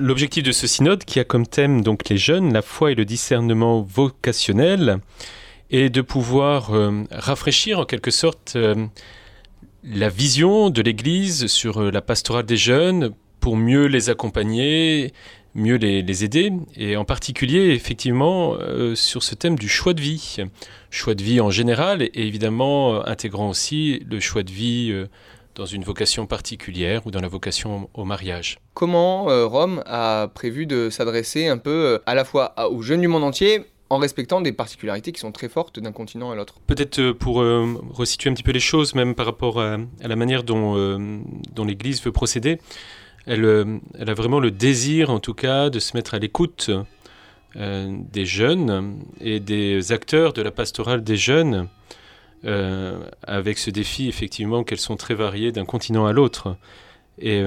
l'objectif de ce synode, qui a comme thème donc les jeunes, la foi et le discernement vocationnel, est de pouvoir euh, rafraîchir en quelque sorte euh, la vision de l'Église sur euh, la pastorale des jeunes pour mieux les accompagner, mieux les, aider, et en particulier effectivement sur ce thème du choix de vie, choix de vie en général, et évidemment intégrant aussi le choix de vie dans une vocation particulière ou dans la vocation au mariage. Comment Rome a prévu de s'adresser un peu à la fois aux jeunes du monde entier, en respectant des particularités qui sont très fortes d'un continent à l'autre? Peut-être euh, pour euh, resituer un petit peu les choses, même par rapport à, la manière dont, euh, dont l'Église veut procéder, elle, elle, a vraiment le désir, en tout cas, de se mettre à l'écoute des jeunes et des acteurs de la pastorale des jeunes, avec ce défi, effectivement, qu'elles sont très variées d'un continent à l'autre. Et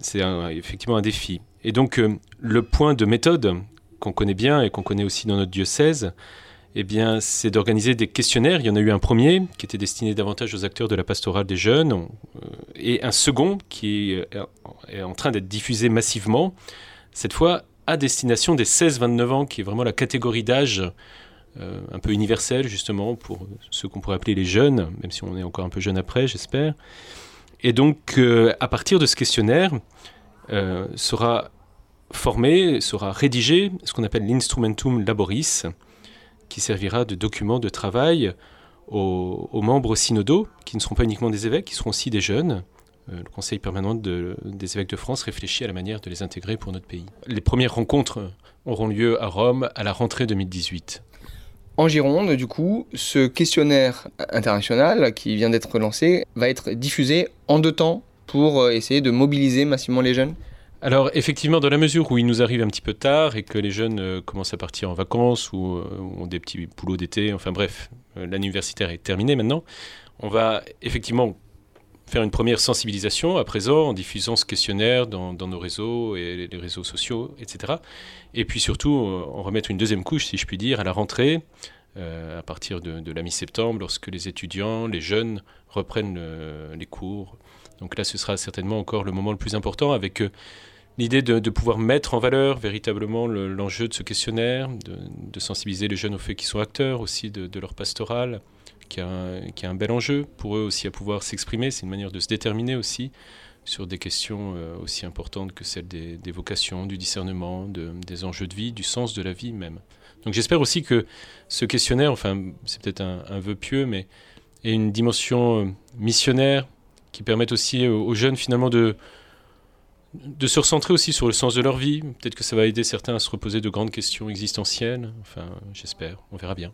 c'est effectivement un défi. Et donc, le point de méthode qu'on connaît bien et qu'on connaît aussi dans notre diocèse, eh bien, c'est d'organiser des questionnaires. Il y en a eu un premier qui était destiné davantage aux acteurs de la pastorale des jeunes, euh, et un second qui est en train d'être diffusé massivement, cette fois à destination des 16-29 ans, qui est vraiment la catégorie d'âge euh, un peu universelle, justement, pour ceux qu'on pourrait appeler les jeunes, même si on est encore un peu jeune après, j'espère. Et donc, euh, à partir de ce questionnaire, sera formé, sera rédigé ce qu'on appelle l'instrumentum laboris, qui servira de document de travail aux, membres synodaux, qui ne seront pas uniquement des évêques, qui seront aussi des jeunes. Euh, le Conseil permanent des évêques de France réfléchit à la manière de les intégrer pour notre pays. Les premières rencontres auront lieu à Rome à la rentrée 2018. En Gironde, du coup, ce questionnaire international qui vient d'être lancé va être diffusé en deux temps pour euh, essayer de mobiliser massivement les jeunes. Alors effectivement, dans la mesure où il nous arrive un petit peu tard et que les jeunes euh, commencent à partir en vacances ou, euh, ont des petits boulots d'été, enfin bref, euh, l'année universitaire est terminée maintenant, on va effectivement faire une première sensibilisation à présent en diffusant ce questionnaire dans, nos réseaux et les réseaux sociaux, etc. Et puis surtout, en remettre une deuxième couche, si je puis dire, à la rentrée, à partir de, la mi-septembre, lorsque les étudiants, les jeunes reprennent les cours. Donc là, ce sera certainement encore le moment le plus important avec l'idée de, pouvoir mettre en valeur véritablement l'enjeu de ce questionnaire, de, sensibiliser les jeunes au fait qu'ils sont acteurs aussi de, leur pastoral, qui a, un, bel enjeu pour eux aussi à pouvoir s'exprimer. C'est une manière de se déterminer aussi sur des questions euh, aussi importantes que celles des, vocations, du discernement, des enjeux de vie, du sens de la vie même. Donc j'espère aussi que ce questionnaire, enfin c'est peut-être un, vœu pieux, mais ait une dimension euh, missionnaire qui permette aussi aux jeunes finalement de se recentrer aussi sur le sens de leur vie. Peut-être que ça va aider certains à se reposer de grandes questions existentielles. Enfin, j'espère. On verra bien.